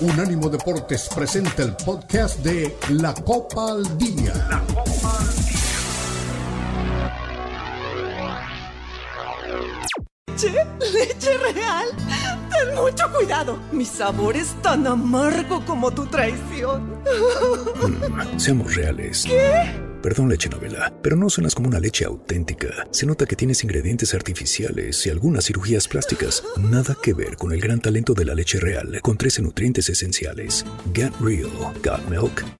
Unánimo Deportes presenta el podcast de La Copa al Día. La Copa al Día. ¿Leche? ¿Leche real? Ten mucho cuidado. Mi sabor es tan amargo como tu traición. Mm, seamos reales. ¿Qué? Perdón, leche novela, pero no suenas como una leche auténtica. Se nota que tienes ingredientes artificiales y algunas cirugías plásticas. Nada que ver con el gran talento de la leche real, con 13 nutrientes esenciales. Get Real, Got Milk.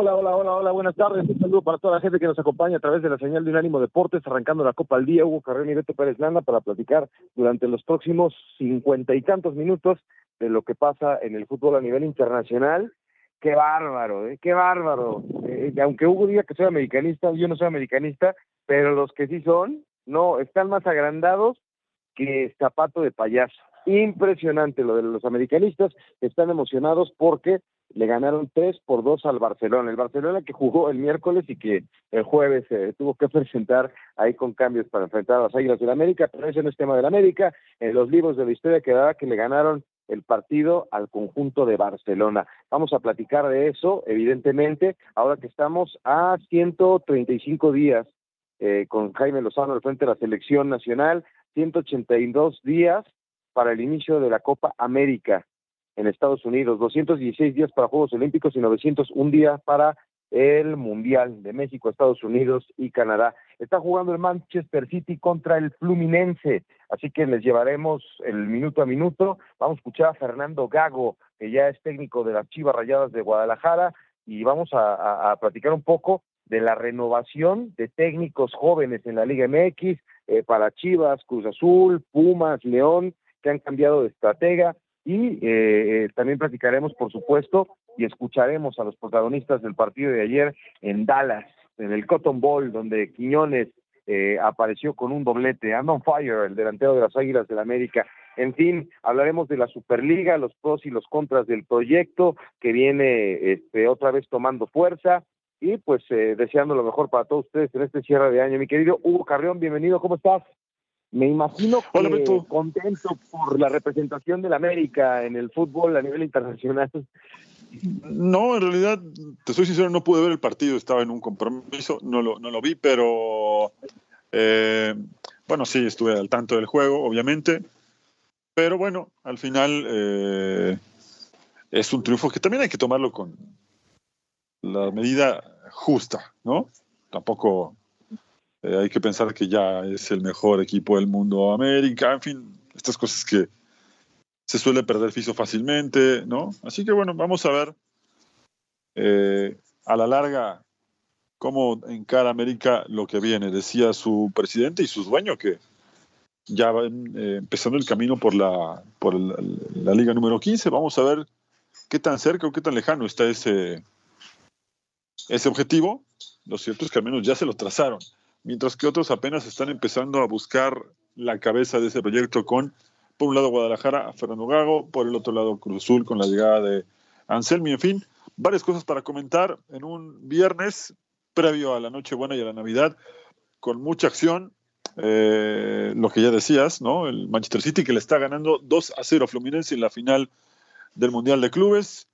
Hola, hola, hola, hola, buenas tardes. Un saludo para toda la gente que nos acompaña a través de la señal de Unánimo Deportes, arrancando la Copa al Día. Hugo Carrera y Beto Pérez Landa para platicar durante los próximos cincuenta y tantos minutos de lo que pasa en el fútbol a nivel internacional. Qué bárbaro, ¿eh? qué bárbaro. Eh, aunque Hugo diga que soy americanista, yo no soy americanista, pero los que sí son, no, están más agrandados que zapato de payaso. Impresionante lo de los americanistas, están emocionados porque le ganaron 3 por 2 al Barcelona. El Barcelona que jugó el miércoles y que el jueves se tuvo que presentar ahí con cambios para enfrentar a las Águilas del América, pero ese no es tema del América. En los libros de la historia quedaba que le ganaron el partido al conjunto de Barcelona. Vamos a platicar de eso, evidentemente, ahora que estamos a 135 días eh, con Jaime Lozano al frente de la selección nacional, 182 días para el inicio de la Copa América en Estados Unidos, 216 días para Juegos Olímpicos y 901 días para el Mundial de México, Estados Unidos y Canadá. Está jugando el Manchester City contra el Fluminense, así que les llevaremos el minuto a minuto. Vamos a escuchar a Fernando Gago, que ya es técnico de las Chivas Rayadas de Guadalajara, y vamos a, platicar un poco de la renovación de técnicos jóvenes en la Liga MX eh, para Chivas, Cruz Azul, Pumas, León, que han cambiado de estratega y eh, eh, también platicaremos, por supuesto, y escucharemos a los protagonistas del partido de ayer en Dallas, en el Cotton Bowl, donde Quiñones eh, apareció con un doblete. Andon Fire, el delantero de las Águilas del la América. En fin, hablaremos de la Superliga, los pros y los contras del proyecto que viene este, otra vez tomando fuerza y pues deseando lo mejor para todos ustedes en este cierre de año. Mi querido Hugo Carrión, bienvenido, ¿cómo estás? Me imagino que contento por la representación del América en el fútbol a nivel internacional. No, en realidad, te soy sincero, no pude ver el partido, estaba en un compromiso, no lo, no lo vi, pero eh, bueno, sí, estuve al tanto del juego, obviamente, pero bueno, al final eh, es un triunfo que también hay que tomarlo con la medida justa, ¿no? Tampoco eh, hay que pensar que ya es el mejor equipo del mundo América, en fin, estas cosas que se suele perder piso fácilmente, ¿no? Así que bueno, vamos a ver eh, a la larga cómo encara América lo que viene. Decía su presidente y su dueño que ya van eh, empezando el camino por la, por la liga número 15. Vamos a ver qué tan cerca o qué tan lejano está ese, ese objetivo. Lo cierto es que al menos ya se lo trazaron mientras que otros apenas están empezando a buscar la cabeza de ese proyecto con, por un lado, Guadalajara, Fernando Gago, por el otro lado, Cruz Azul, con la llegada de Anselmi, en fin, varias cosas para comentar en un viernes previo a la Nochebuena y a la Navidad, con mucha acción, eh, lo que ya decías, ¿no? El Manchester City que le está ganando 2 a 0 a Fluminense en la final del Mundial de Clubes.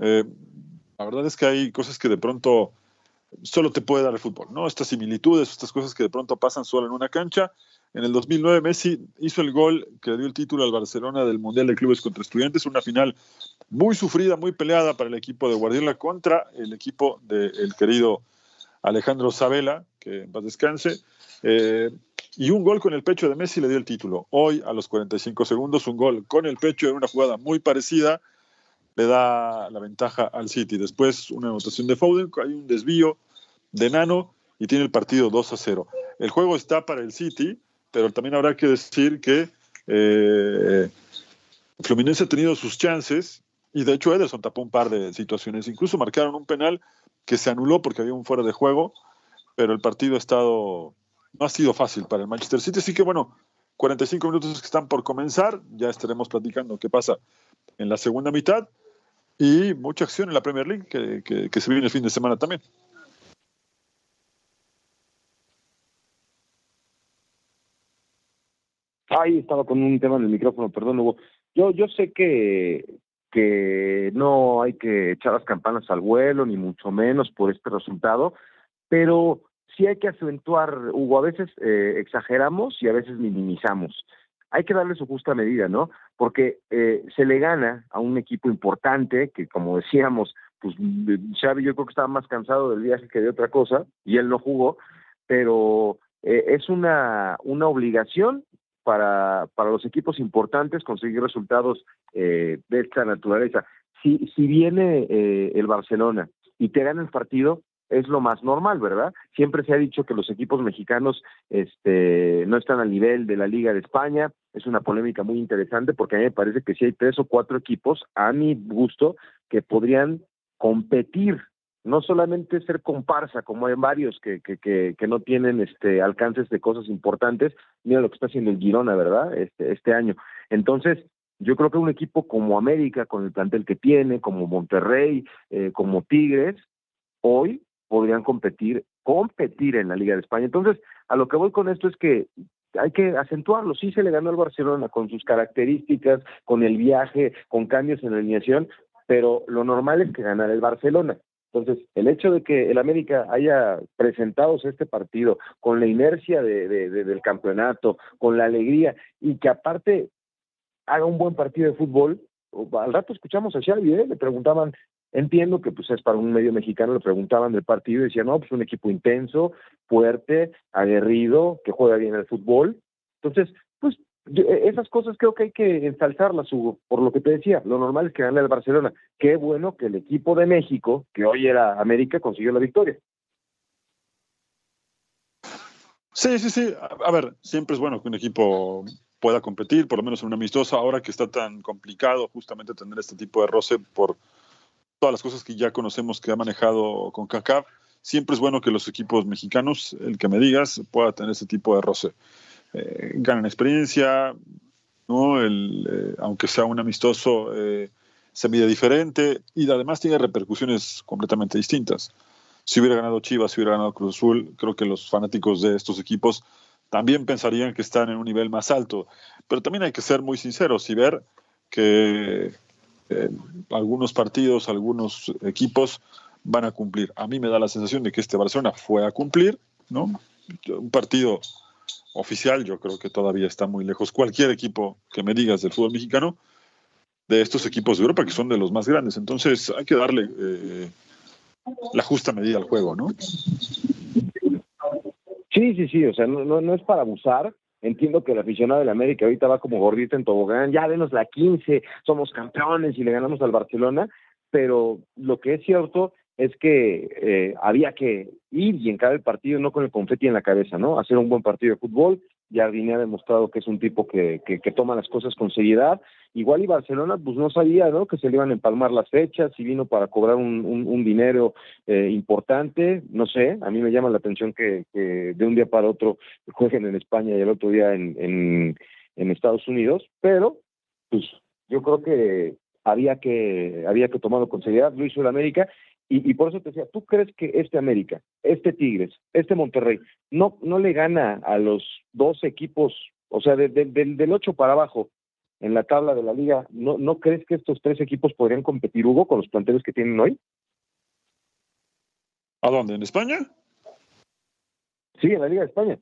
Eh, la verdad es que hay cosas que de pronto solo te puede dar el fútbol, ¿no? Estas similitudes, estas cosas que de pronto pasan solo en una cancha. En el 2009 Messi hizo el gol que dio el título al Barcelona del Mundial de Clubes contra Estudiantes, una final muy sufrida, muy peleada para el equipo de Guardiola contra el equipo del querido Alejandro Sabela, que en paz descanse. Eh, y un gol con el pecho de Messi le dio el título. Hoy, a los 45 segundos, un gol con el pecho en una jugada muy parecida le da la ventaja al City. Después una anotación de Foden, hay un desvío de Nano y tiene el partido 2 a 0. El juego está para el City, pero también habrá que decir que eh, Fluminense ha tenido sus chances y de hecho Ederson tapó un par de situaciones. Incluso marcaron un penal que se anuló porque había un fuera de juego, pero el partido ha estado, no ha sido fácil para el Manchester City. Así que bueno, 45 minutos que están por comenzar, ya estaremos platicando qué pasa en la segunda mitad y mucha acción en la Premier League que, que se viene el fin de semana también. Ahí estaba con un tema en el micrófono, perdón, Hugo. Yo, yo sé que, que no hay que echar las campanas al vuelo, ni mucho menos por este resultado, pero sí hay que acentuar, Hugo, a veces eh, exageramos y a veces minimizamos. Hay que darle su justa medida, ¿no? Porque eh, se le gana a un equipo importante que, como decíamos, pues Xavi yo creo que estaba más cansado del viaje que de otra cosa y él no jugó, pero eh, es una, una obligación para, para los equipos importantes conseguir resultados eh, de esta naturaleza. Si, si viene eh, el Barcelona y te gana el partido, es lo más normal, ¿verdad? Siempre se ha dicho que los equipos mexicanos este, no están al nivel de la Liga de España. Es una polémica muy interesante porque a mí me parece que sí hay tres o cuatro equipos, a mi gusto, que podrían competir no solamente ser comparsa, como hay varios que, que, que, no tienen este alcances de cosas importantes, mira lo que está haciendo el Girona, ¿verdad? Este, este año. Entonces, yo creo que un equipo como América, con el plantel que tiene, como Monterrey, eh, como Tigres, hoy podrían competir, competir en la Liga de España. Entonces, a lo que voy con esto es que hay que acentuarlo. Sí se le ganó al Barcelona con sus características, con el viaje, con cambios en la alineación, pero lo normal es que ganara el Barcelona. Entonces, el hecho de que el América haya presentado este partido con la inercia de, del campeonato, con la alegría y que aparte haga un buen partido de fútbol, al rato escuchamos a Xavi, ¿eh? le preguntaban, entiendo que pues es para un medio mexicano, le preguntaban del partido y decían, no, pues un equipo intenso, fuerte, aguerrido, que juega bien el fútbol. Entonces, pues e, esas cosas creo que hay que ensalzarlas, Hugo, por lo que te decía, lo normal es que gane el Barcelona. Qué bueno que el equipo de México, que hoy era América, consiguió la victoria. Sí, sí, sí. A ver, siempre es bueno que un equipo pueda competir, por lo menos en una amistosa, ahora que está tan complicado justamente tener este tipo de roce por todas las cosas que ya conocemos que ha manejado con CACAF, siempre es bueno que los equipos mexicanos, el que me digas, pueda tener este tipo de roce eh, ganan experiencia, ¿no? Eh, aunque sea un amistoso, eh, se mide diferente y además tiene repercusiones completamente distintas. Si hubiera ganado Chivas, si hubiera ganado Cruz Azul, creo que los fanáticos de estos equipos también pensarían que están en un nivel más alto. Pero también hay que ser muy sinceros y ver que eh, algunos partidos, algunos equipos van a cumplir. A mí me da la sensación de que este Barcelona fue a cumplir, ¿no? Un partido oficial, yo creo que todavía está muy lejos. Cualquier equipo que me digas del fútbol mexicano, de estos equipos de Europa, que son de los más grandes. Entonces hay que darle eh, la justa medida al juego, ¿no? Sí, sí, sí, o sea, no, no, no es para abusar. Entiendo que el aficionado de la América ahorita va como gordita en tobogán, ya denos la 15, somos campeones y le ganamos al Barcelona, pero lo que es cierto es que eh, había que ir y encarar el partido no con el confeti en la cabeza, ¿no? Hacer un buen partido de fútbol. Jardine ha demostrado que es un tipo que, que, toma las cosas con seriedad. Igual y Barcelona, pues no sabía, ¿no? Que se le iban a empalmar las fechas y vino para cobrar un, un, dinero eh, importante. No sé, a mí me llama la atención que, que, de un día para otro jueguen en España y el otro día en, en, Estados Unidos, pero pues yo creo que había que había que tomarlo con seriedad, lo hizo el América y, por eso te decía, ¿tú crees que este América, este Tigres, este Monterrey, no, no le gana a los dos equipos, o sea, del 8 para abajo en la tabla de la liga, ¿no, ¿no crees que estos tres equipos podrían competir, Hugo, con los planteles que tienen hoy? ¿A dónde? ¿En España? Sí, en la Liga de España.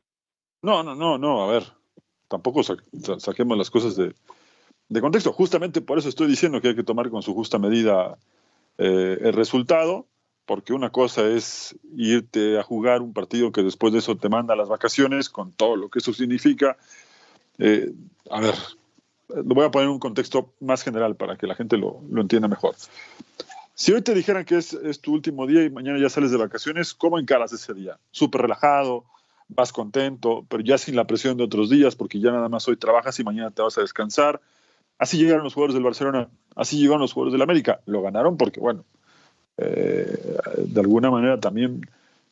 No, no, no, no, a ver, tampoco saquemos las cosas de, de contexto. Justamente por eso estoy diciendo que hay que tomar con su justa medida eh, el resultado, porque una cosa es irte a jugar un partido que después de eso te manda a las vacaciones, con todo lo que eso significa. Eh, a ver, lo voy a poner un contexto más general para que la gente lo, lo entienda mejor. Si hoy te dijeran que es, es, tu último día y mañana ya sales de vacaciones, ¿cómo encaras ese día? Súper relajado, vas contento, pero ya sin la presión de otros días, porque ya nada más hoy trabajas y mañana te vas a descansar. Así llegaron los jugadores del Barcelona, así llegaron los jugadores del América. Lo ganaron porque, bueno, eh, de alguna manera también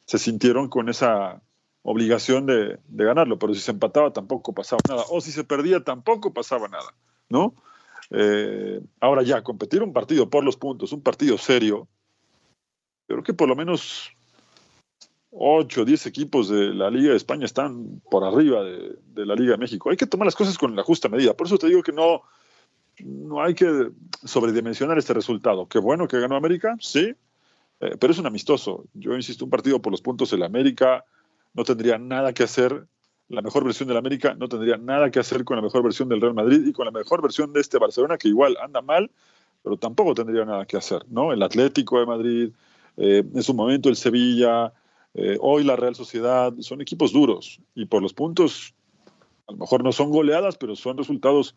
se sintieron con esa obligación de, ganarlo, pero si se empataba tampoco pasaba nada, o si se perdía tampoco pasaba nada, ¿no? Eh, ahora ya, competir un partido por los puntos, un partido serio, creo que por lo menos 8 o 10 equipos de la Liga de España están por arriba de, la Liga de México. Hay que tomar las cosas con la justa medida. Por eso te digo que no, no hay que sobredimensionar este resultado. Qué bueno que ganó América, sí, eh, pero es un amistoso. Yo insisto, un partido por los puntos en la América no tendría nada que hacer, la mejor versión del América no tendría nada que hacer con la mejor versión del Real Madrid y con la mejor versión de este Barcelona, que igual anda mal, pero tampoco tendría nada que hacer, ¿no? El Atlético de Madrid, eh, en su momento el Sevilla, eh, hoy la Real Sociedad, son equipos duros y por los puntos, a lo mejor no son goleadas, pero son resultados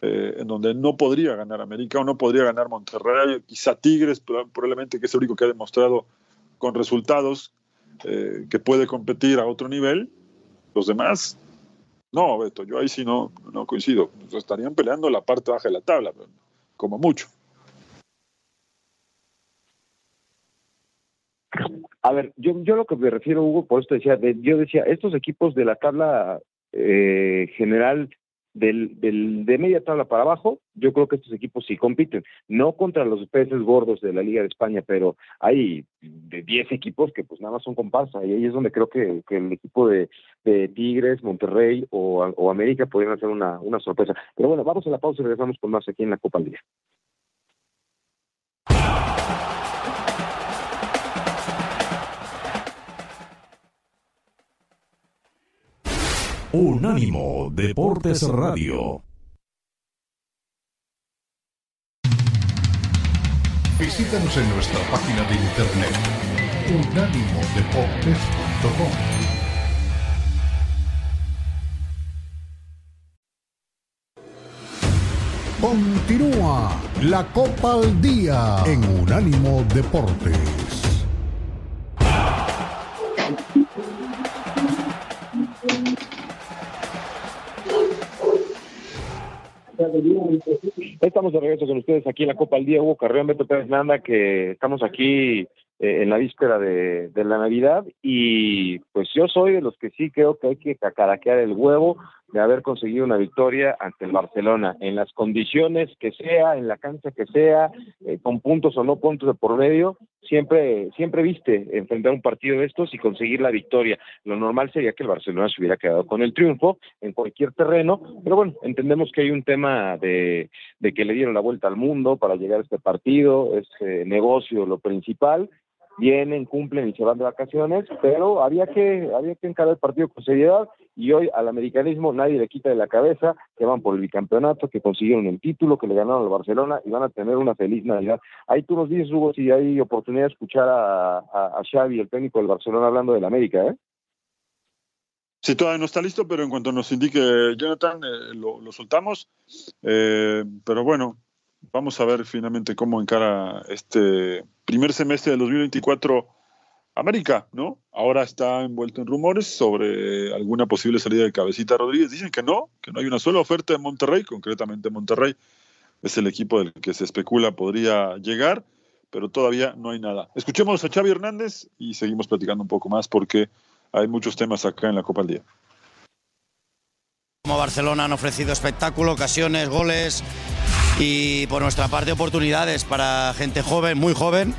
eh, en donde no podría ganar América o no podría ganar Monterrey, quizá Tigres, probablemente que es el único que ha demostrado con resultados eh, que puede competir a otro nivel. Los demás, no, Beto, yo ahí sí no, no coincido. Estarían peleando la parte baja de la tabla, como mucho. A ver, yo, yo lo que me refiero, Hugo, por esto decía, de, yo decía, estos equipos de la tabla eh, general del, del, de media tabla para abajo, yo creo que estos equipos sí compiten, no contra los peces gordos de la Liga de España, pero hay de 10 equipos que pues nada más son comparsa y ahí es donde creo que, que el equipo de, de, Tigres, Monterrey o, o América podrían hacer una, una sorpresa. Pero bueno, vamos a la pausa y regresamos con más aquí en la Copa al Unánimo Deportes Radio. Visítanos en nuestra página de internet unánimodeportes.com. Continúa la Copa al Día en Unánimo Deportes. Estamos de regreso con ustedes aquí en la Copa al Día, Hugo Carreón, Beto Pérez Nanda, que estamos aquí eh, en la víspera de, de, la Navidad y pues yo soy de los que sí creo que hay que cacaraquear el huevo de haber conseguido una victoria ante el Barcelona, en las condiciones que sea, en la cancha que sea, eh, con puntos o no puntos de por medio, siempre, siempre viste enfrentar un partido de estos y conseguir la victoria. Lo normal sería que el Barcelona se hubiera quedado con el triunfo en cualquier terreno, pero bueno, entendemos que hay un tema de, de que le dieron la vuelta al mundo para llegar a este partido, es eh, negocio lo principal, vienen, cumplen y se van de vacaciones, pero había que, había que encarar el partido con seriedad y hoy al americanismo nadie le quita de la cabeza que van por el bicampeonato, que consiguieron el título, que le ganaron al Barcelona y van a tener una feliz Navidad. Ahí tú nos dices, Hugo, si hay oportunidad de escuchar a, a, a Xavi, el técnico del Barcelona, hablando del América, ¿eh? Sí, todavía no está listo, pero en cuanto nos indique Jonathan, eh, lo, lo, soltamos. Eh, pero bueno, vamos a ver finalmente cómo encara este primer semestre del 2024 América, ¿no? Ahora está envuelto en rumores sobre alguna posible salida de Cabecita Rodríguez. Dicen que no, que no hay una sola oferta de Monterrey, concretamente Monterrey es el equipo del que se especula podría llegar, pero todavía no hay nada. Escuchemos a Xavi Hernández y seguimos platicando un poco más porque hay muchos temas acá en la Copa al Día. Como Barcelona han ofrecido espectáculo, ocasiones, goles y por nuestra parte oportunidades para gente joven, muy joven.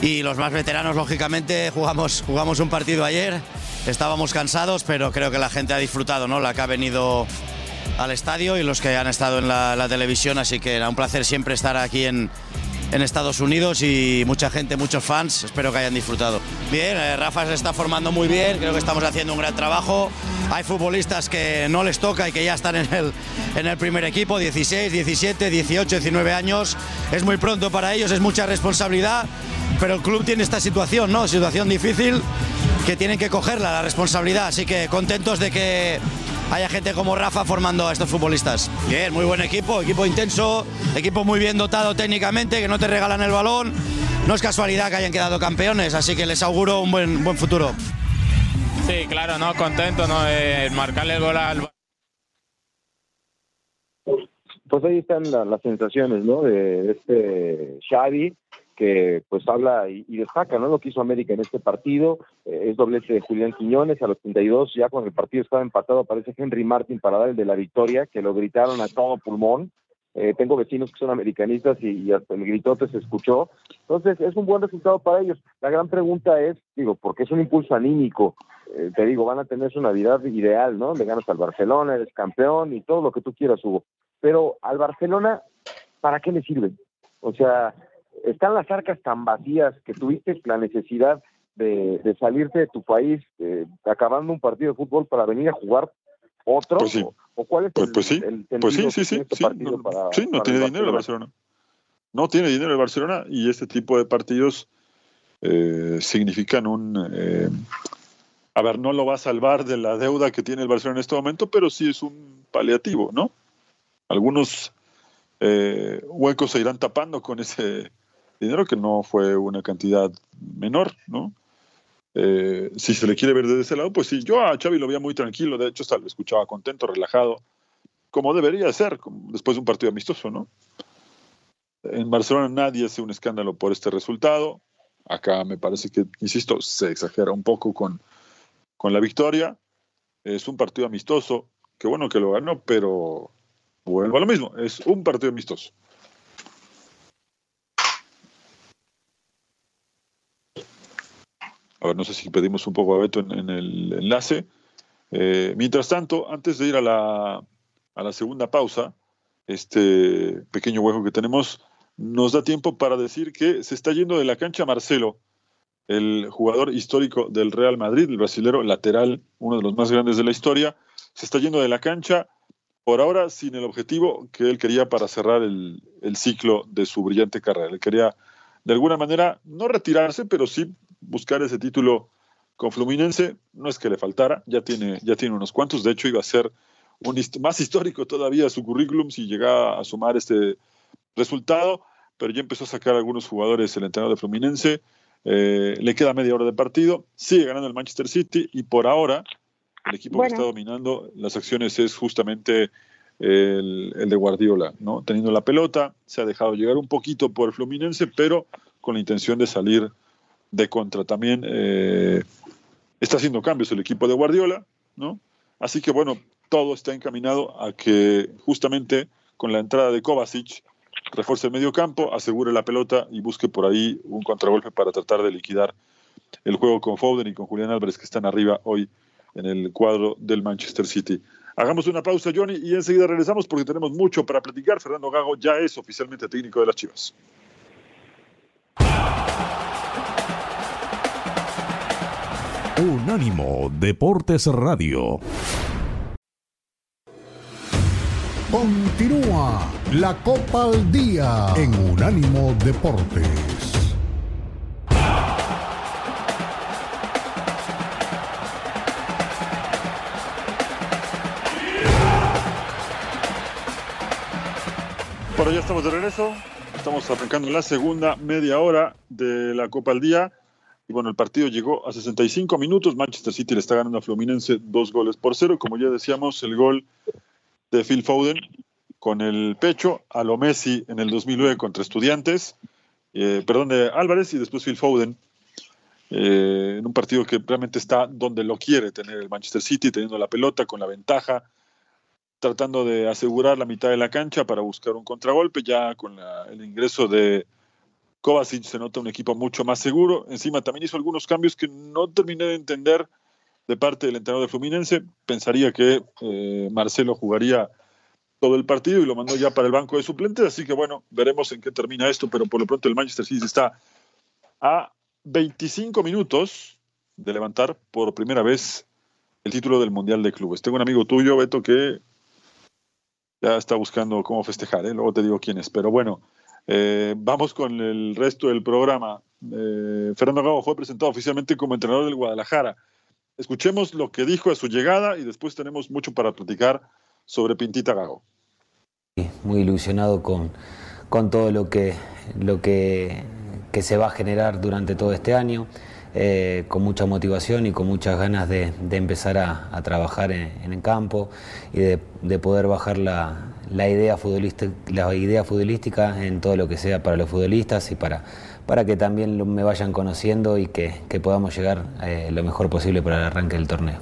Y los más veteranos, lógicamente, jugamos, jugamos un partido ayer, estábamos cansados, pero creo que la gente ha disfrutado, ¿no? La que ha venido al estadio y los que han estado en la, la televisión, así que era un placer siempre estar aquí en, en Estados Unidos y mucha gente, muchos fans, espero que hayan disfrutado. Bien, eh, Rafa se está formando muy bien, creo que estamos haciendo un gran trabajo. Hay futbolistas que no les toca y que ya están en el, en el primer equipo, 16, 17, 18, 19 años. Es muy pronto para ellos, es mucha responsabilidad. pero el club tiene esta situación, ¿no? Situación difícil que tienen que cogerla, la responsabilidad. Así que contentos de que haya gente como Rafa formando a estos futbolistas. Bien, muy buen equipo, equipo intenso, equipo muy bien dotado técnicamente, que no te regalan el balón. No es casualidad que hayan quedado campeones, así que les auguro un buen, buen futuro. Sí, claro, no, contento, ¿no? De marcarle el gol al pues ahí están las sensaciones, ¿no? De este Xavi, que pues habla y, destaca, ¿no? Lo que hizo América en este partido, eh, es doblete de Julián Quiñones a los 32, ya cuando el partido estaba empatado aparece Henry Martin para dar el de la victoria, que lo gritaron a todo pulmón, eh, tengo vecinos que son americanistas y, hasta el gritote se escuchó. Entonces, es un buen resultado para ellos. La gran pregunta es, digo, porque es un impulso anímico. Eh, te digo, van a tener su Navidad ideal, ¿no? Le ganas al Barcelona, eres campeón y todo lo que tú quieras, Hugo. Pero al Barcelona, ¿para qué le sirve? O sea, están las arcas tan vacías que tuviste la necesidad de, salirte de tu país eh, acabando un partido de fútbol para venir a jugar otro. Pues ¿O cuál es pues, el, pues sí, pues sí, sí, sí, este no, para, sí, no tiene dinero el Barcelona. No tiene dinero el Barcelona y este tipo de partidos eh, significan un... Eh, a ver, no lo va a salvar de la deuda que tiene el Barcelona en este momento, pero sí es un paliativo, ¿no? Algunos eh, huecos se irán tapando con ese dinero que no fue una cantidad menor, ¿no? Eh, si se le quiere ver desde ese lado, pues sí, yo a Xavi lo veía muy tranquilo, de hecho hasta lo escuchaba contento, relajado, como debería ser después de un partido amistoso, ¿no? En Barcelona nadie hace un escándalo por este resultado. Acá me parece que, insisto, se exagera un poco con, con la victoria. Es un partido amistoso, qué bueno que lo ganó, pero vuelvo a lo mismo, es un partido amistoso. A ver, no sé si pedimos un poco a Beto en, el enlace. Eh, mientras tanto, antes de ir a la, a la segunda pausa, este pequeño hueco que tenemos nos da tiempo para decir que se está yendo de la cancha Marcelo, el jugador histórico del Real Madrid, el brasilero lateral, uno de los más grandes de la historia, se está yendo de la cancha por ahora sin el objetivo que él quería para cerrar el, el ciclo de su brillante carrera. Él quería de alguna manera no retirarse, pero sí buscar ese título con Fluminense. No es que le faltara, ya tiene, ya tiene unos cuantos. De hecho, iba a ser un, más histórico todavía su currículum si llegaba a sumar este resultado, pero ya empezó a sacar algunos jugadores el entrenador de Fluminense. Eh, le queda media hora de partido, sigue ganando el Manchester City y por ahora el equipo que está dominando las acciones es justamente el, el, de Guardiola, ¿no? Teniendo la pelota, se ha dejado llegar un poquito por Fluminense, pero con la intención de salir de contra. También eh, está haciendo cambios el equipo de Guardiola, ¿no? Así que bueno, todo está encaminado a que justamente con la entrada de Kovacic refuerce el medio campo, asegure la pelota y busque por ahí un contragolpe para tratar de liquidar el juego con Foden y con Julián Álvarez que están arriba hoy en el cuadro del Manchester City. Hagamos una pausa, Johnny, y enseguida regresamos porque tenemos mucho para platicar. Fernando Gago ya es oficialmente técnico de las Chivas. Unánimo Deportes Radio. Continúa la Copa al Día en Unánimo Deportes. Bueno, ya estamos de regreso. Estamos arrancando la segunda media hora de la Copa al Día. Y bueno, el partido llegó a 65 minutos. Manchester City le está ganando a Fluminense dos goles por cero. Como ya decíamos, el gol de Phil Foden con el pecho a lo Messi en el 2009 contra Estudiantes. Eh, perdón, de Álvarez y después Phil Foden eh, en un partido que realmente está donde lo quiere tener el Manchester City, teniendo la pelota con la ventaja, tratando de asegurar la mitad de la cancha para buscar un contragolpe, ya con el ingreso de Kovacic se nota un equipo mucho más seguro. Encima también hizo algunos cambios que no terminé de entender de parte del entrenador de Fluminense. Pensaría que eh, Marcelo jugaría todo el partido y lo mandó ya para el banco de suplentes. Así que bueno, veremos en qué termina esto. Pero por lo pronto el Manchester City está a 25 minutos de levantar por primera vez el título del Mundial de Clubes. Tengo un amigo tuyo, Beto, que ya está buscando cómo festejar. ¿eh? Luego te digo quién es. Pero bueno. Eh, vamos con el resto del programa. eh, Fernando Gago fue presentado oficialmente como entrenador del Guadalajara. Escuchemos lo que dijo a su llegada y después tenemos mucho para platicar sobre Pintita Gago. Muy ilusionado con, con todo lo que, lo que, que se va a generar durante todo este año. Eh, con mucha motivación y con muchas ganas de, empezar a, trabajar en, el campo y de, poder bajar la, idea futbolística, la idea futbolística en todo lo que sea para los futbolistas y para, para que también me vayan conociendo y que, podamos llegar eh, lo mejor posible para el arranque del torneo.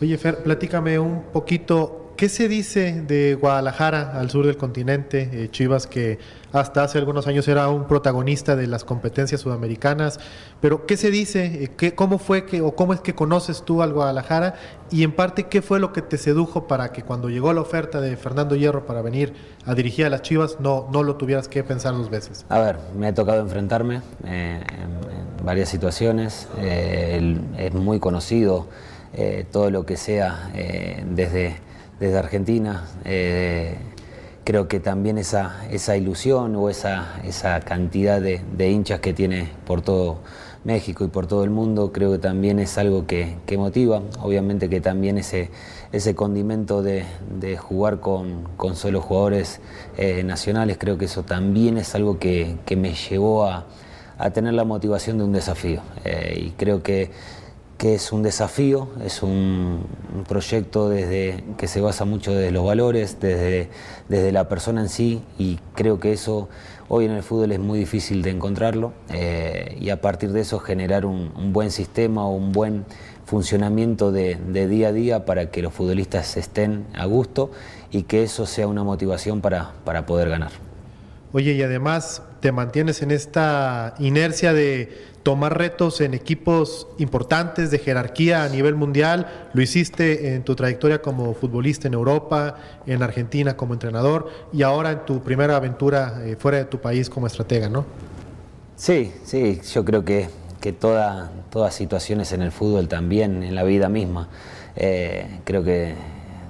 Oye, Fer, platícame un poquito ¿Qué se dice de Guadalajara al sur del continente? Eh, Chivas que hasta hace algunos años era un protagonista de las competencias sudamericanas, pero ¿qué se dice? Eh, ¿Qué, ¿Cómo fue que o cómo es que conoces tú al Guadalajara? Y en parte, ¿qué fue lo que te sedujo para que cuando llegó la oferta de Fernando Hierro para venir a dirigir a las Chivas no, no lo tuvieras que pensar dos veces? A ver, me ha tocado enfrentarme eh, en, varias situaciones, es muy conocido todo lo que sea desde desde Argentina. Eh, creo que también esa, esa ilusión o esa, esa cantidad de, hinchas que tiene por todo México y por todo el mundo, creo que también es algo que, motiva. Obviamente que también ese, ese condimento de, jugar con, con, solo jugadores eh, nacionales, creo que eso también es algo que, me llevó a, tener la motivación de un desafío. Eh, y creo que que es un desafío, es un, proyecto desde, que se basa mucho desde los valores, desde, desde la persona en sí, y creo que eso hoy en el fútbol es muy difícil de encontrarlo, eh, y a partir de eso generar un, buen sistema o un buen funcionamiento de, día a día para que los futbolistas estén a gusto y que eso sea una motivación para, para poder ganar. Oye, y además te mantienes en esta inercia de tomar retos en equipos importantes de jerarquía a nivel mundial. Lo hiciste en tu trayectoria como futbolista en Europa, en Argentina como entrenador y ahora en tu primera aventura eh, fuera de tu país como estratega, ¿no? Sí, sí, yo creo que, que todas situaciones en el fútbol también, en la vida misma, eh, creo que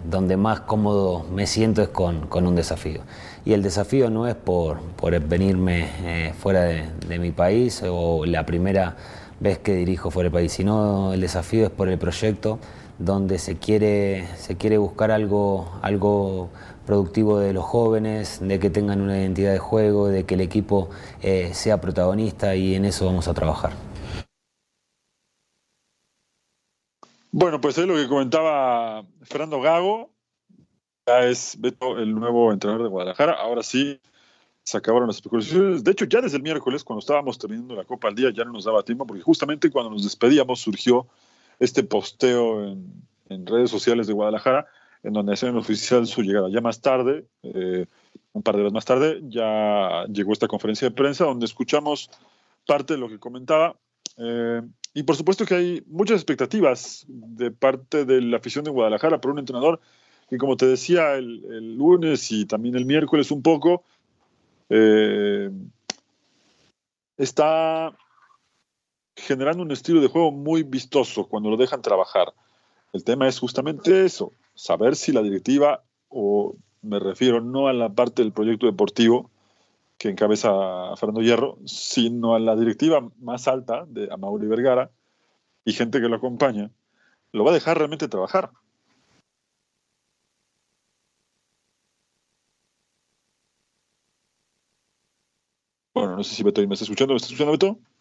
donde más cómodo me siento es con, con un desafío. Y el desafío no es por, por venirme eh, fuera de, mi país o la primera vez que dirijo fuera del país, sino el desafío es por el proyecto donde se quiere, se quiere buscar algo, algo productivo de los jóvenes, de que tengan una identidad de juego, de que el equipo eh, sea protagonista y en eso vamos a trabajar. Bueno, pues es lo que comentaba Fernando Gago, ya es Beto el nuevo entrenador de Guadalajara. Ahora sí se acabaron las especulaciones. De hecho, ya desde el miércoles, cuando estábamos terminando la Copa al día, ya no nos daba tiempo, porque justamente cuando nos despedíamos surgió este posteo en, redes sociales de Guadalajara, en donde hacían oficial su llegada. Ya más tarde, eh, un par de horas más tarde, ya llegó esta conferencia de prensa donde escuchamos parte de lo que comentaba. Eh, y por supuesto que hay muchas expectativas de parte de la afición de Guadalajara por un entrenador que como te decía el, lunes y también el miércoles un poco, eh, está generando un estilo de juego muy vistoso cuando lo dejan trabajar. El tema es justamente eso, saber si la directiva, o me refiero no a la parte del proyecto deportivo que encabeza Fernando Hierro, sino a la directiva más alta de Amauri Vergara y gente que lo acompaña, lo va a dejar realmente trabajar. Bueno, no sé si Beto me está escuchando. ¿Me está escuchando Beto? Eh,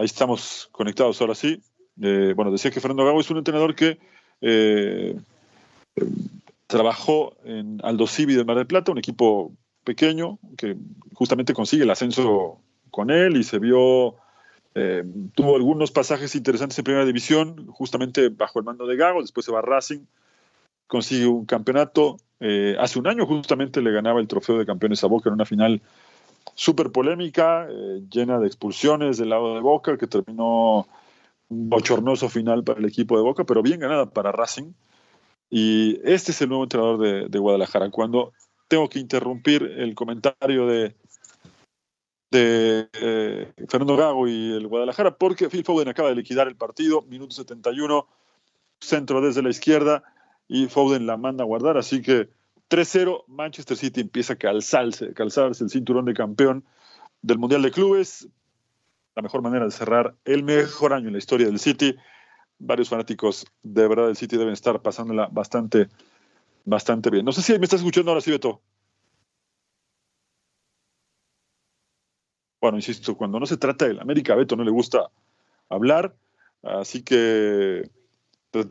ahí estamos conectados ahora sí. Eh, bueno, decía que Fernando Gago es un entrenador que eh, trabajó en Aldo Civi del Mar del Plata, un equipo pequeño que justamente consigue el ascenso con él y se vio, tuvo algunos pasajes interesantes en primera división, justamente bajo el mando de Gago, después se va a Racing, consigue un campeonato. hace un año justamente le ganaba el trofeo de campeones a Boca en una final súper polémica, eh, llena de expulsiones del lado de Boca, que terminó un bochornoso final para el equipo de Boca, pero bien ganada para Racing. Y este es el nuevo entrenador de, Guadalajara. Cuando tengo que interrumpir el comentario de, de eh, Fernando Gago y el Guadalajara, porque Phil Foden acaba de liquidar el partido, minuto 71, centro desde la izquierda, y Foden la manda a guardar, así que 3-0, Manchester City empieza a calzarse, el cinturón de campeón del Mundial de Clubes, la mejor manera de cerrar el mejor año en la historia del City. Varios fanáticos de verdad del City deben estar pasándola bastante, bastante bien. No sé si me estás escuchando ahora, sí, Beto. Bueno, insisto, cuando no se trata del América, a Beto no le gusta hablar, así que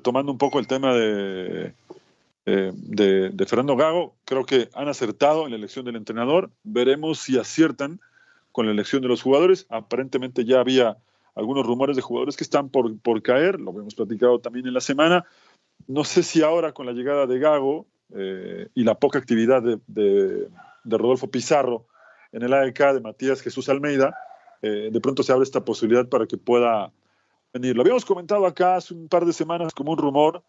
tomando un poco el tema de, eh, de, Fernando Gago, creo que han acertado en la elección del entrenador. Veremos si aciertan con la elección de los jugadores. Aparentemente ya había algunos rumores de jugadores que están por, por caer, lo hemos platicado también en la semana. No sé si ahora con la llegada de Gago eh, y la poca actividad de, de, de Rodolfo Pizarro, en el AEK de Matías Jesús Almeida, eh, de pronto se abre esta posibilidad para que pueda venir. Lo habíamos comentado acá hace un par de semanas como un rumor,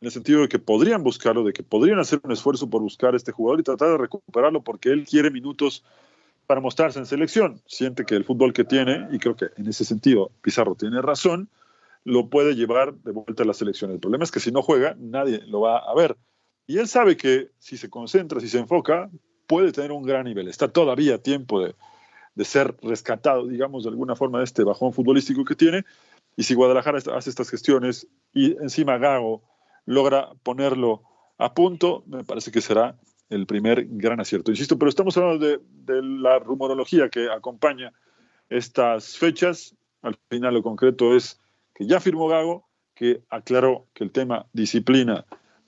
en el sentido de que podrían buscarlo, de que podrían hacer un esfuerzo por buscar a este jugador y tratar de recuperarlo porque él quiere minutos para mostrarse en selección. Siente que el fútbol que tiene, y creo que en ese sentido Pizarro tiene razón, lo puede llevar de vuelta a la selección. El problema es que si no juega, nadie lo va a ver. Y él sabe que si se concentra, si se enfoca, puede tener un gran nivel. Está todavía a tiempo de, de ser rescatado, digamos, de alguna forma de este bajón futbolístico que tiene. Y si Guadalajara hace estas gestiones y encima Gago logra ponerlo a punto, me parece que será el primer gran acierto. Insisto, pero estamos hablando de, de, la rumorología que acompaña estas fechas. Al final lo concreto es que ya firmó Gago, que aclaró que el tema disciplina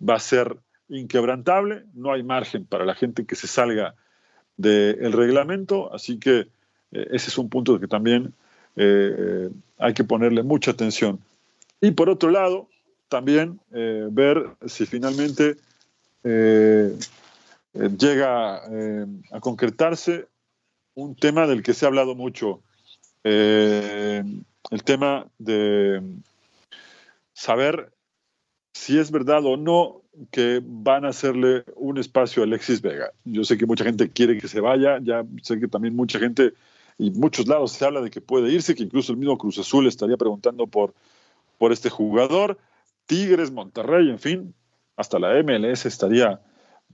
va a ser inquebrantable, no hay margen para la gente que se salga del reglamento, así que eh, ese es un punto que también eh, hay que ponerle mucha atención. Y por otro lado, también eh, ver si finalmente eh, llega a concretarse un tema del que se ha hablado mucho, el tema de saber si es verdad o no que van a hacerle un espacio a Alexis Vega. Yo sé que mucha gente quiere que se vaya, ya sé que también mucha gente y muchos lados se habla de que puede irse, que incluso el mismo Cruz Azul estaría preguntando por, por este jugador, Tigres, Monterrey, en fin, hasta la MLS estaría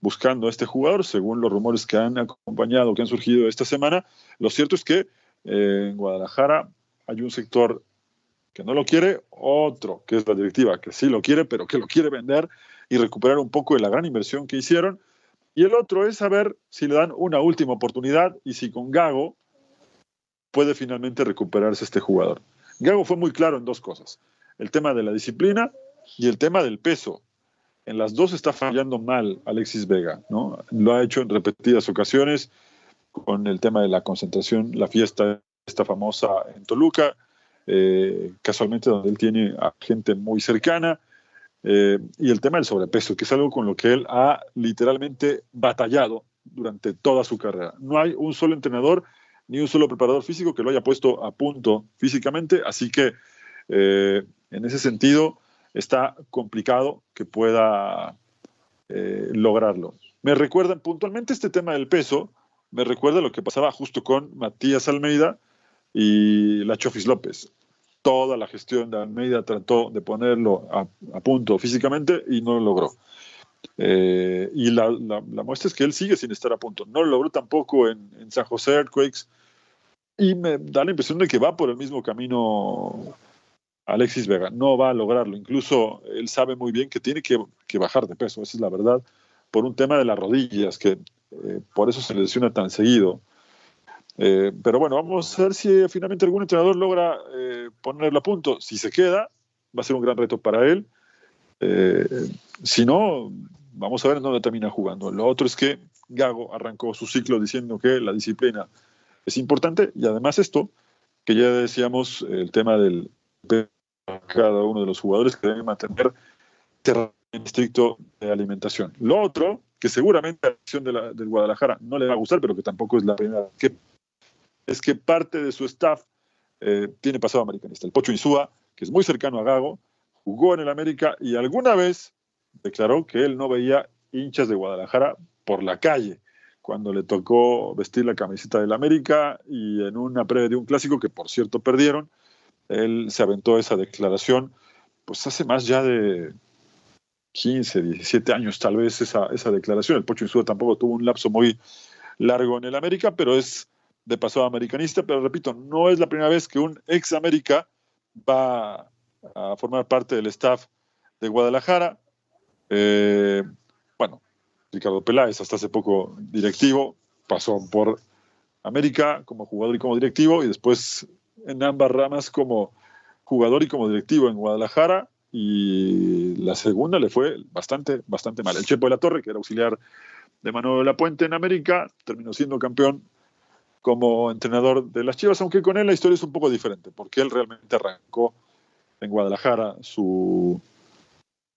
buscando a este jugador, según los rumores que han acompañado, que han surgido esta semana. Lo cierto es que eh, en Guadalajara hay un sector que no lo quiere, otro, que es la directiva, que sí lo quiere, pero que lo quiere vender y recuperar un poco de la gran inversión que hicieron. Y el otro es saber si le dan una última oportunidad y si con Gago puede finalmente recuperarse este jugador. Gago fue muy claro en dos cosas, el tema de la disciplina y el tema del peso. En las dos está fallando mal Alexis Vega, ¿no? Lo ha hecho en repetidas ocasiones con el tema de la concentración, la fiesta esta famosa en Toluca, eh, casualmente donde él tiene a gente muy cercana, eh, y el tema del sobrepeso, que es algo con lo que él ha literalmente batallado durante toda su carrera. No hay un solo entrenador ni un solo preparador físico que lo haya puesto a punto físicamente, así que eh, en ese sentido está complicado que pueda eh, lograrlo. Me recuerdan puntualmente este tema del peso, me recuerda lo que pasaba justo con Matías Almeida y la Chofis López. Toda la gestión de Almeida trató de ponerlo a, a punto físicamente y no lo logró. Eh, y la, la, la, muestra es que él sigue sin estar a punto. No lo logró tampoco en, en, San José Earthquakes. Y me da la impresión de que va por el mismo camino Alexis Vega. No va a lograrlo. Incluso él sabe muy bien que tiene que, que bajar de peso. Esa es la verdad. Por un tema de las rodillas, que eh, por eso se lesiona tan seguido. Eh, pero bueno, vamos a ver si finalmente algún entrenador logra eh, ponerlo a punto. Si se queda, va a ser un gran reto para él. Eh, si no, vamos a ver dónde termina jugando. Lo otro es que Gago arrancó su ciclo diciendo que la disciplina es importante y además esto, que ya decíamos, el tema del cada uno de los jugadores que deben mantener un estricto de alimentación. Lo otro, que seguramente la acción de la, del Guadalajara no le va a gustar, pero que tampoco es la primera que es que parte de su staff eh, tiene pasado americanista. El Pocho Insúa, que es muy cercano a Gago, jugó en el América y alguna vez declaró que él no veía hinchas de Guadalajara por la calle cuando le tocó vestir la camiseta del América y en una previa de un clásico que por cierto perdieron, él se aventó esa declaración, pues hace más ya de 15, 17 años tal vez esa, esa declaración. El Pocho Insúa tampoco tuvo un lapso muy largo en el América, pero es de pasado americanista, pero repito, no es la primera vez que un ex América va a formar parte del staff de Guadalajara. Eh, bueno, Ricardo Peláez, hasta hace poco directivo, pasó por América como jugador y como directivo, y después en ambas ramas como jugador y como directivo en Guadalajara, y la segunda le fue bastante, bastante mal. El Chepo de la Torre, que era auxiliar de Manuel de la Puente en América, terminó siendo campeón como entrenador de las Chivas, aunque con él la historia es un poco diferente, porque él realmente arrancó en Guadalajara su,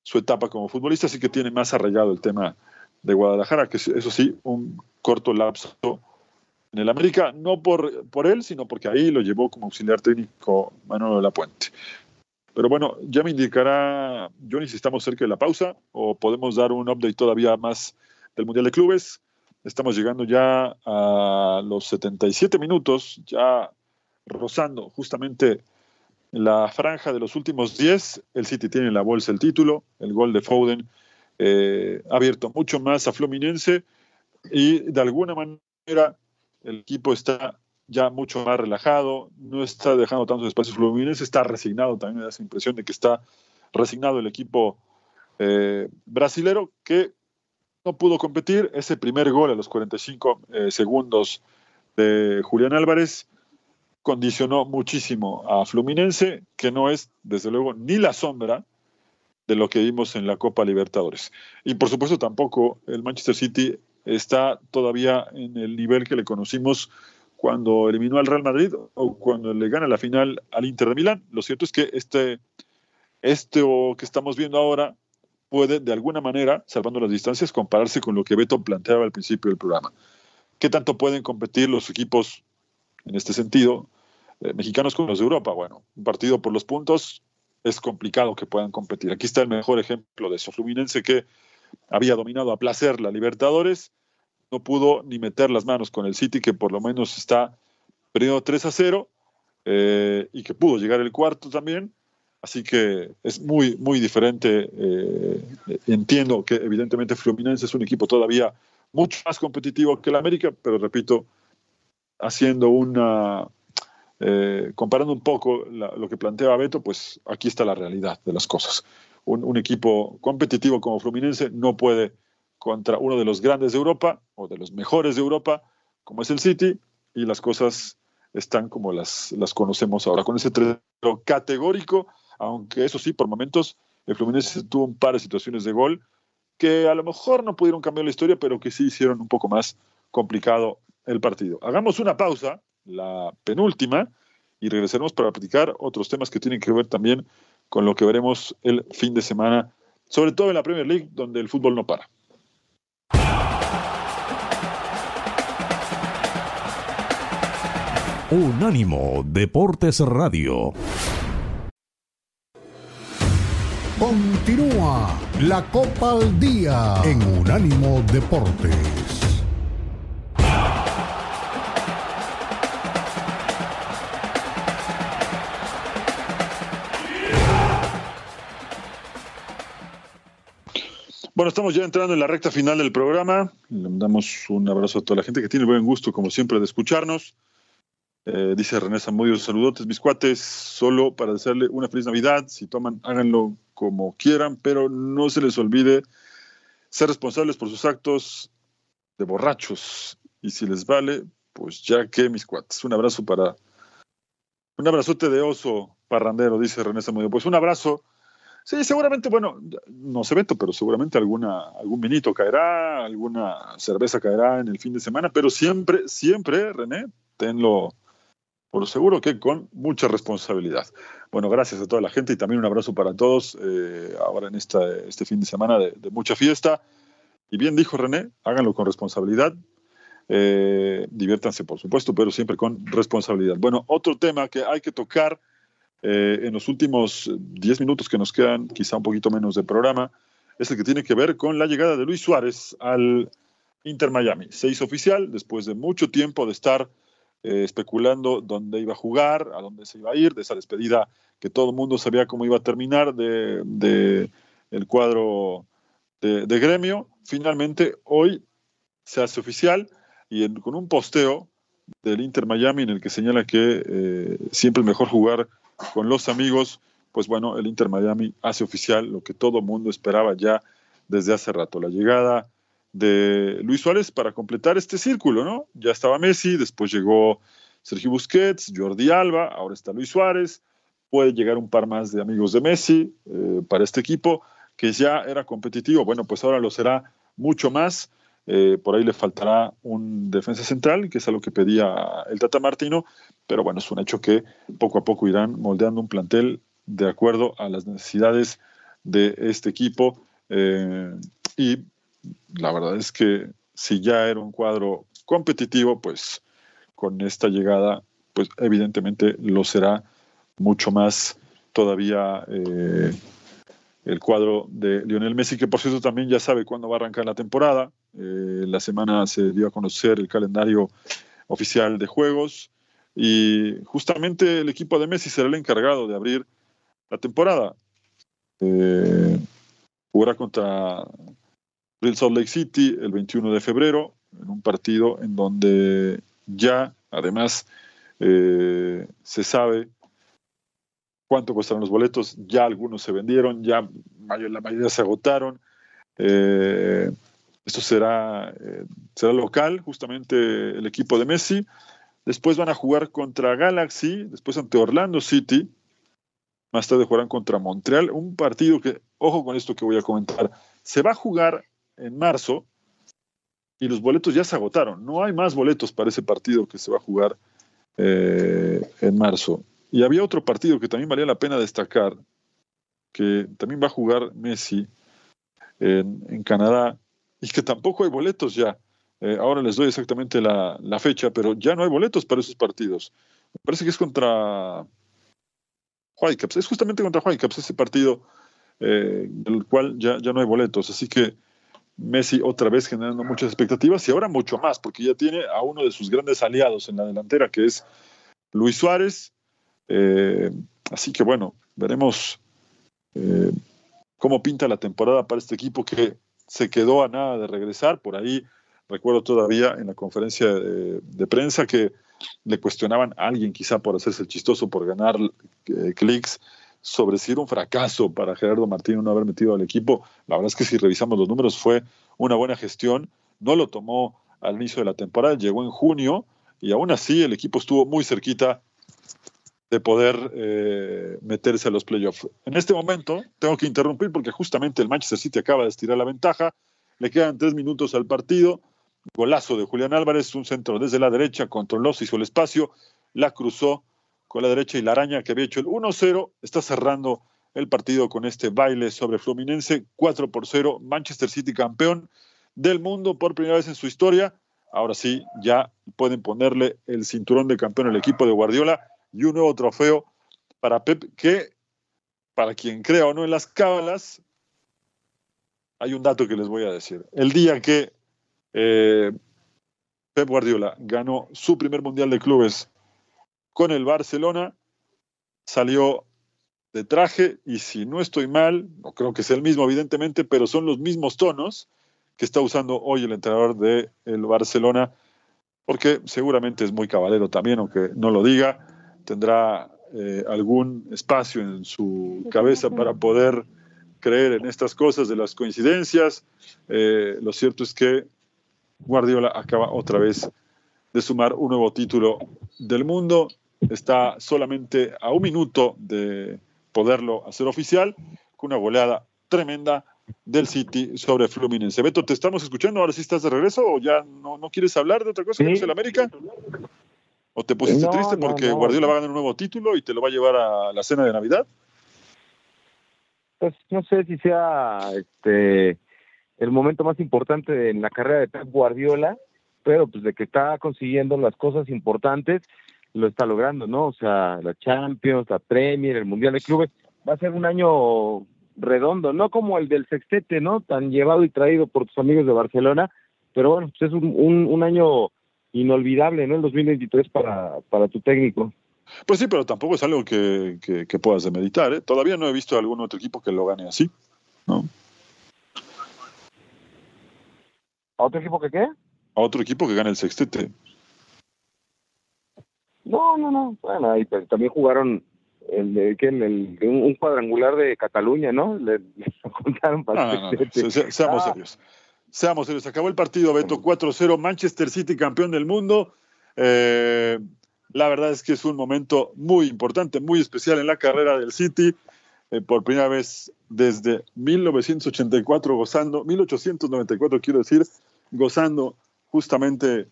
su etapa como futbolista, así que tiene más arraigado el tema de Guadalajara, que eso sí, un corto lapso en el América, no por, por él, sino porque ahí lo llevó como auxiliar técnico Manuel de la Puente. Pero bueno, ya me indicará Johnny si estamos cerca de la pausa o podemos dar un update todavía más del Mundial de Clubes. Estamos llegando ya a los 77 minutos, ya rozando justamente la franja de los últimos 10. El City tiene en la bolsa el título, el gol de Foden eh, ha abierto mucho más a Fluminense y de alguna manera el equipo está ya mucho más relajado, no está dejando tantos espacios Fluminense, está resignado, también me da esa impresión de que está resignado el equipo eh, brasilero que no pudo competir. Ese primer gol a los 45 eh, segundos de Julián Álvarez condicionó muchísimo a Fluminense, que no es, desde luego, ni la sombra de lo que vimos en la Copa Libertadores. Y por supuesto tampoco el Manchester City está todavía en el nivel que le conocimos cuando eliminó al Real Madrid o cuando le gana la final al Inter de Milán. Lo cierto es que este, esto que estamos viendo ahora puede, de alguna manera, salvando las distancias, compararse con lo que Beto planteaba al principio del programa. ¿Qué tanto pueden competir los equipos en este sentido, eh, mexicanos con los de Europa? Bueno, un partido por los puntos es complicado que puedan competir. Aquí está el mejor ejemplo de eso. Fluminense que había dominado a placer la Libertadores, no pudo ni meter las manos con el City, que por lo menos está perdiendo 3 a 0, eh, y que pudo llegar el cuarto también, Así que es muy, muy diferente. Eh, entiendo que evidentemente Fluminense es un equipo todavía mucho más competitivo que el América, pero repito, haciendo una, eh, comparando un poco lo que planteaba Beto, pues aquí está la realidad de las cosas. Un, un, equipo competitivo como Fluminense no puede contra uno de los grandes de Europa o de los mejores de Europa, como es el City, y las cosas están como las, las conocemos ahora, con ese terreno categórico aunque eso sí, por momentos el Fluminense tuvo un par de situaciones de gol que a lo mejor no pudieron cambiar la historia, pero que sí hicieron un poco más complicado el partido. Hagamos una pausa, la penúltima, y regresaremos para platicar otros temas que tienen que ver también con lo que veremos el fin de semana, sobre todo en la Premier League, donde el fútbol no para. Unánimo Deportes Radio. Continúa la Copa al Día en Unánimo Deportes. Bueno, estamos ya entrando en la recta final del programa. Le damos un abrazo a toda la gente que tiene buen gusto, como siempre, de escucharnos. Eh, dice René Zamudio, saludotes mis cuates, solo para desearle una feliz Navidad. Si toman, háganlo como quieran, pero no se les olvide ser responsables por sus actos de borrachos. Y si les vale, pues ya que mis cuates. Un abrazo para. Un abrazote de oso parrandero, dice René Zamudio. Pues un abrazo. Sí, seguramente, bueno, no se veto, pero seguramente alguna, algún vinito caerá, alguna cerveza caerá en el fin de semana, pero siempre, siempre, René, tenlo por seguro que con mucha responsabilidad. Bueno, gracias a toda la gente y también un abrazo para todos eh, ahora en esta, este fin de semana de, mucha fiesta. Y bien dijo René, háganlo con responsabilidad. Eh, diviértanse, por supuesto, pero siempre con responsabilidad. Bueno, otro tema que hay que tocar eh, en los últimos 10 minutos que nos quedan, quizá un poquito menos de programa, es el que tiene que ver con la llegada de Luis Suárez al Inter Miami. Se hizo oficial después de mucho tiempo de estar eh, especulando dónde iba a jugar, a dónde se iba a ir, de esa despedida que todo el mundo sabía cómo iba a terminar de, el cuadro de, gremio. Finalmente, hoy se hace oficial y con un posteo del Inter Miami en el que señala que eh, siempre es mejor jugar con los amigos, pues bueno, el Inter Miami hace oficial lo que todo mundo esperaba ya desde hace rato, la llegada de Luis Suárez para completar este círculo, ¿no? Ya estaba Messi, después llegó Sergio Busquets, Jordi Alba, ahora está Luis Suárez, puede llegar un par más de amigos de Messi eh, para este equipo, que ya era competitivo, bueno, pues ahora lo será mucho más. Eh, por ahí le faltará un defensa central, que es algo que pedía el Tata Martino, pero bueno, es un hecho que poco a poco irán moldeando un plantel de acuerdo a las necesidades de este equipo. Eh, y la verdad es que si ya era un cuadro competitivo, pues con esta llegada, pues evidentemente lo será mucho más todavía eh, el cuadro de Lionel Messi, que por cierto también ya sabe cuándo va a arrancar la temporada. Eh, la semana se dio a conocer el calendario oficial de juegos y justamente el equipo de Messi será el encargado de abrir la temporada. Eh, jugará contra Real Salt Lake City el 21 de febrero, en un partido en donde ya, además, eh, se sabe cuánto costarán los boletos, ya algunos se vendieron, ya la mayoría se agotaron. Eh, esto será, eh, será local, justamente el equipo de Messi. Después van a jugar contra Galaxy, después ante Orlando City. Más tarde jugarán contra Montreal. Un partido que, ojo con esto que voy a comentar, se va a jugar en marzo y los boletos ya se agotaron. No hay más boletos para ese partido que se va a jugar eh, en marzo. Y había otro partido que también valía la pena destacar, que también va a jugar Messi en, Canadá y que tampoco hay boletos ya. Eh, ahora les doy exactamente la, fecha, pero ya no hay boletos para esos partidos. Me parece que es contra Whitecaps. Es justamente contra Whitecaps ese partido eh, del cual ya, ya no hay boletos. Así que Messi otra vez generando muchas expectativas y ahora mucho más, porque ya tiene a uno de sus grandes aliados en la delantera, que es Luis Suárez. Eh, así que bueno, veremos cómo pinta la temporada para este equipo que se quedó a nada de regresar. Por ahí recuerdo todavía en la conferencia de, prensa que le cuestionaban a alguien quizá por hacerse el chistoso, por ganar eh, clics sobre si era un fracaso para Gerardo Martínez no haber metido al equipo. La verdad es que si revisamos los números fue una buena gestión. No lo tomó al inicio de la temporada, llegó en junio y aún así el equipo estuvo muy cerquita de poder eh, meterse a los playoffs. En este momento tengo que interrumpir porque justamente el Manchester City acaba de estirar la ventaja. Le quedan tres minutos al partido. Golazo de Julián Álvarez, un centro desde la derecha, controló, se hizo el espacio, la cruzó con la derecha y la araña que había hecho el 1-0, está cerrando el partido con este baile sobre Fluminense, 4 por 0, Manchester City campeón del mundo por primera vez en su historia. Ahora sí, ya pueden ponerle el cinturón de campeón al equipo de Guardiola y un nuevo trofeo para Pep, que para quien crea o no en las cábalas, hay un dato que les voy a decir. El día que eh, Pep Guardiola ganó su primer mundial de clubes con el Barcelona, salió de traje y si no estoy mal, no creo que sea el mismo evidentemente, pero son los mismos tonos que está usando hoy el entrenador del el Barcelona, porque seguramente es muy caballero también, aunque no lo diga, tendrá eh, algún espacio en su cabeza para poder creer en estas cosas de las coincidencias. Eh, lo cierto es que Guardiola acaba otra vez de sumar un nuevo título del mundo está solamente a un minuto de poderlo hacer oficial, con una goleada tremenda del City sobre Fluminense. Beto, ¿te estamos escuchando? ¿Ahora sí estás de regreso o ya no, no quieres hablar de otra cosa que no es el América? ¿O te pusiste triste porque Guardiola va a ganar un nuevo título y te lo va a llevar a la cena de Navidad? Pues no sé si sea este el momento más importante en la carrera de Pep Guardiola, pero pues de que está consiguiendo las cosas importantes, lo está logrando, ¿no? O sea, la Champions, la Premier, el Mundial de Clubes, va a ser un año redondo, no como el del sextete, ¿no? Tan llevado y traído por tus amigos de Barcelona, pero bueno, pues es un, un, año inolvidable, ¿no? El 2023 para, para tu técnico. Pues sí, pero tampoco es algo que, que, puedas demeditar, ¿eh? Todavía no he visto algún otro equipo que lo gane así, ¿no? ¿A otro equipo que qué? A otro equipo que gane el sextete. No, no, no. Bueno, ahí también jugaron el, el, un cuadrangular de Cataluña, ¿no? Le, contaron para seamos ah. serios. Seamos serios. Acabó el partido, Beto 4-0. Manchester City, campeón del mundo. Eh, la verdad es que es un momento muy importante, muy especial en la carrera del City. Eh, por primera vez desde 1984 gozando, 1894 quiero decir, gozando justamente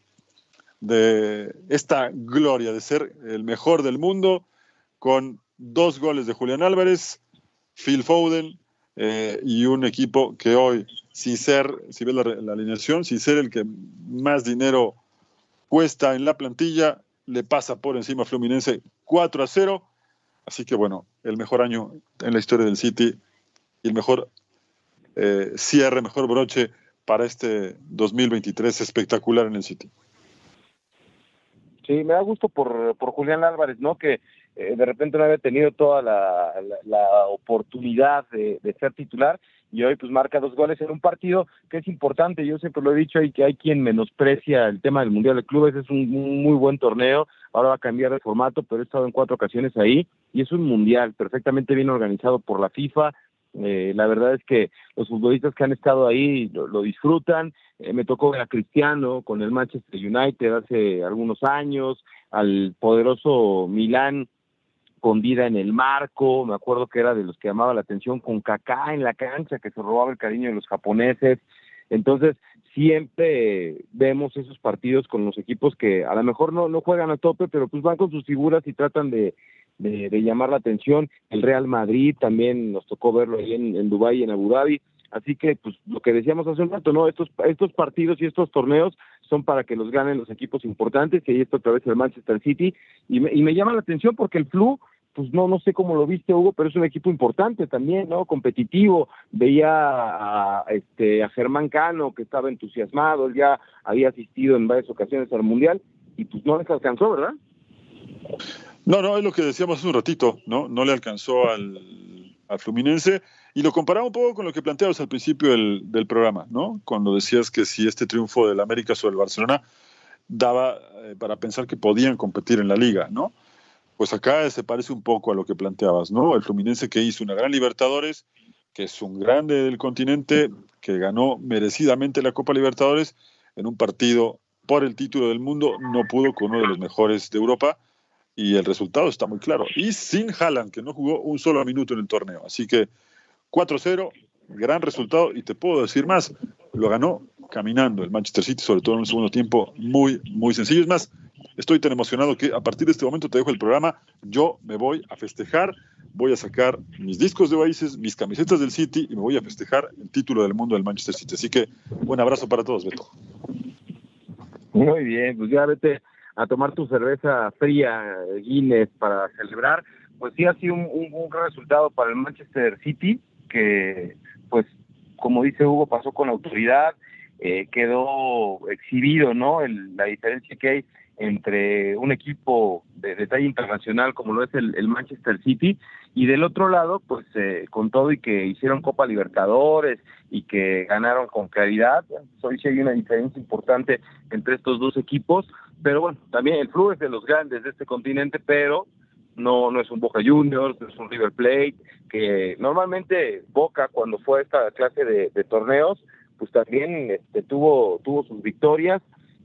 de esta gloria de ser el mejor del mundo con dos goles de Julián Álvarez, Phil Foden eh, y un equipo que hoy, sin ser, si ves la, alineación, sin ser el que más dinero cuesta en la plantilla, le pasa por encima Fluminense 4 a 0. Así que bueno, el mejor año en la historia del City y el mejor eh, cierre, mejor broche para este 2023 espectacular en el City. Sí, me da gusto por, por Julián Álvarez, ¿no? Que eh, de repente no había tenido toda la, oportunidad de, ser titular y hoy pues marca dos goles en un partido que es importante, yo siempre lo he dicho, hay que hay quien menosprecia el tema del Mundial de Clubes, es un, muy buen torneo, ahora va a cambiar de formato, pero he estado en cuatro ocasiones ahí y es un Mundial perfectamente bien organizado por la FIFA, eh, la verdad es que los futbolistas que han estado ahí lo, disfrutan. Eh, me tocó ver a Cristiano con el Manchester United hace algunos años, al poderoso Milán con vida en el marco, me acuerdo que era de los que llamaba la atención con Kaká en la cancha, que se robaba el cariño de los japoneses. Entonces, siempre vemos esos partidos con los equipos que a lo mejor no, no juegan a tope, pero pues van con sus figuras y tratan de, de, llamar la atención. El Real Madrid también nos tocó verlo ahí en, en Dubái en Abu Dhabi. Así que, pues, lo que decíamos hace un rato, ¿no? Estos, estos partidos y estos torneos son para que los ganen los equipos importantes, y ahí está otra vez el Manchester City, y me, y me llama la atención porque el Flu, pues no, no sé cómo lo viste, Hugo, pero es un equipo importante también, ¿no? Competitivo. Veía a, este, a Germán Cano, que estaba entusiasmado, él ya había asistido en varias ocasiones al Mundial, y pues no les alcanzó, ¿verdad? No, no, es lo que decíamos hace un ratito, ¿no? No le alcanzó al, Fluminense y lo comparaba un poco con lo que planteabas al principio del, del, programa, ¿no? Cuando decías que si este triunfo del América sobre el Barcelona daba eh, para pensar que podían competir en la liga, ¿no? Pues acá se parece un poco a lo que planteabas, ¿no? El Fluminense que hizo una gran Libertadores, que es un grande del continente, que ganó merecidamente la Copa Libertadores en un partido por el título del mundo, no pudo con uno de los mejores de Europa y el resultado está muy claro. Y sin Haaland, que no jugó un solo minuto en el torneo. Así que 4-0, gran resultado y te puedo decir más, lo ganó caminando el Manchester City, sobre todo en un segundo tiempo muy, muy sencillo. Es más, estoy tan emocionado que a partir de este momento te dejo el programa, yo me voy a festejar, voy a sacar mis discos de Oasis, mis camisetas del City y me voy a festejar el título del mundo del Manchester City. Así que un abrazo para todos, Beto. Muy bien, pues ya vete a tomar tu cerveza fría Guinness para celebrar. Pues sí ha sido un, un resultado para el Manchester City que, pues, como dice Hugo, pasó con autoridad, eh, quedó exhibido, ¿no? la diferencia que hay entre un equipo de, detalle internacional como lo es el, Manchester City y del otro lado, pues eh, con todo y que hicieron Copa Libertadores y que ganaron con claridad, pues, hoy sí hay una diferencia importante entre estos dos equipos, pero bueno, también el flujo es de los grandes de este continente, pero no, no es un Boca Juniors, no es un River Plate, que normalmente Boca cuando fue a esta clase de, torneos, pues también este, tuvo, tuvo sus victorias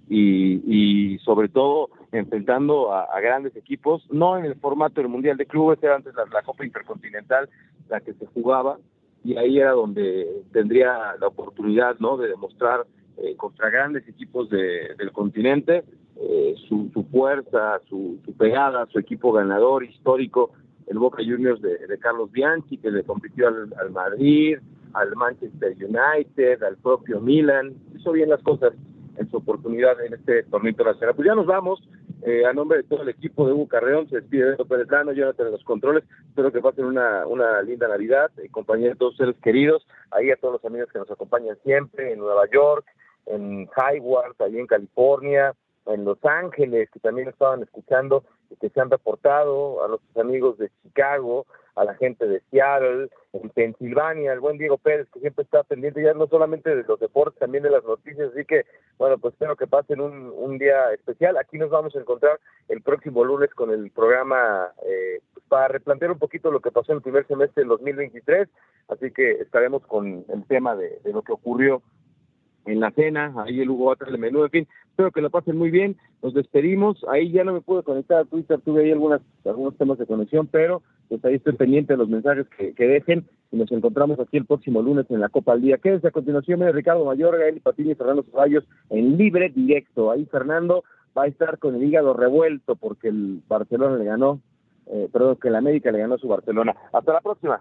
y, y sobre todo enfrentando a, grandes equipos, no en el formato del Mundial de Clubes, era antes la, Copa Intercontinental la que se jugaba y ahí era donde tendría la oportunidad ¿no? de demostrar eh, contra grandes equipos del continente eh, su, fuerza, su, pegada, su equipo ganador histórico, el Boca Juniors de, Carlos Bianchi, que le compitió al, Madrid, al Manchester United, al propio Milan, hizo bien las cosas. en su oportunidad en este torneo internacional. Pues ya nos vamos, eh, a nombre de todo el equipo de Hugo Carreón, se despide Beto Pérez Lano, Jonathan en los controles, espero que pasen una, una linda Navidad, en compañía de todos seres queridos, ahí a todos los amigos que nos acompañan siempre, en Nueva York, en Hayward, allí en California, en Los Ángeles, que también estaban escuchando que se han reportado, a los amigos de Chicago, a la gente de Seattle, en Pensilvania, el buen Diego Pérez, que siempre está pendiente ya no solamente de los deportes, también de las noticias, así que, bueno, pues espero que pasen un, un día especial. Aquí nos vamos a encontrar el próximo lunes con el programa eh, pues, para replantear un poquito lo que pasó en el primer semestre del 2023, así que estaremos con el tema de, de lo que ocurrió en la cena, ahí el Hugo va a traer el menú, en fin, espero que lo pasen muy bien, nos despedimos, ahí ya no me pude conectar a Twitter, tuve ahí algunas, algunos temas de conexión, pero pues ahí estoy pendiente de los mensajes que, que dejen y nos encontramos aquí el próximo lunes en la Copa al Día. Quédense a continuación, viene Ricardo Mayor, Gael Patini y Fernando Ceballos en libre directo. Ahí Fernando va a estar con el hígado revuelto porque el Barcelona le ganó, eh, perdón, que el América le ganó su Barcelona. Hasta la próxima.